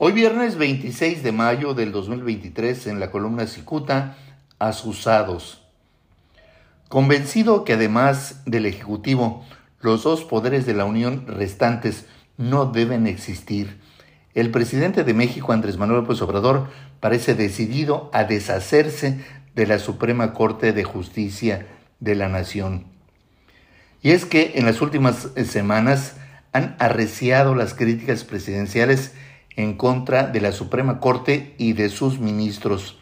Hoy viernes 26 de mayo del 2023 en la columna Cicuta, Asusados. Convencido que además del Ejecutivo, los dos poderes de la Unión restantes no deben existir, el presidente de México, Andrés Manuel López Obrador, parece decidido a deshacerse de la Suprema Corte de Justicia de la Nación. Y es que en las últimas semanas han arreciado las críticas presidenciales en contra de la Suprema Corte y de sus ministros.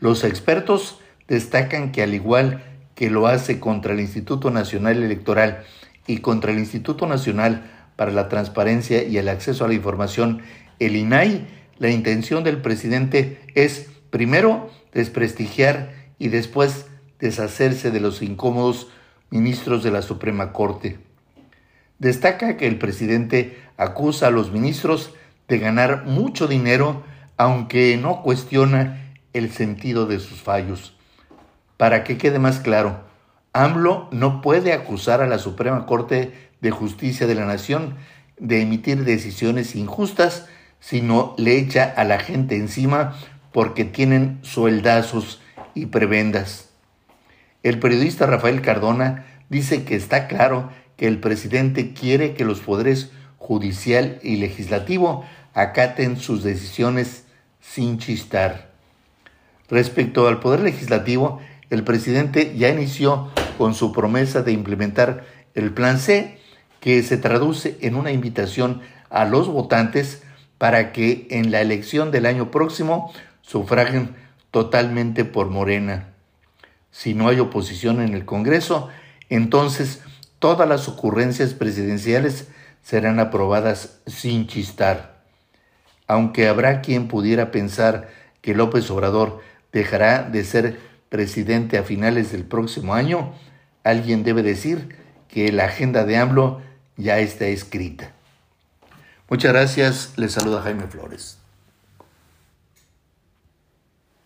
Los expertos destacan que al igual que lo hace contra el Instituto Nacional Electoral y contra el Instituto Nacional para la Transparencia y el Acceso a la Información, el INAI, la intención del presidente es, primero, desprestigiar y después deshacerse de los incómodos ministros de la Suprema Corte. Destaca que el presidente acusa a los ministros de ganar mucho dinero, aunque no cuestiona el sentido de sus fallos. Para que quede más claro, AMLO no puede acusar a la Suprema Corte de Justicia de la Nación de emitir decisiones injustas, sino le echa a la gente encima porque tienen sueldazos y prebendas. El periodista Rafael Cardona dice que está claro que el presidente quiere que los poderes judicial y legislativo acaten sus decisiones sin chistar. Respecto al Poder Legislativo, el presidente ya inició con su promesa de implementar el Plan C, que se traduce en una invitación a los votantes para que en la elección del año próximo sufraguen totalmente por Morena. Si no hay oposición en el Congreso, entonces todas las ocurrencias presidenciales serán aprobadas sin chistar aunque habrá quien pudiera pensar que López Obrador dejará de ser presidente a finales del próximo año, alguien debe decir que la agenda de AMLO ya está escrita. Muchas gracias, les saluda Jaime Flores.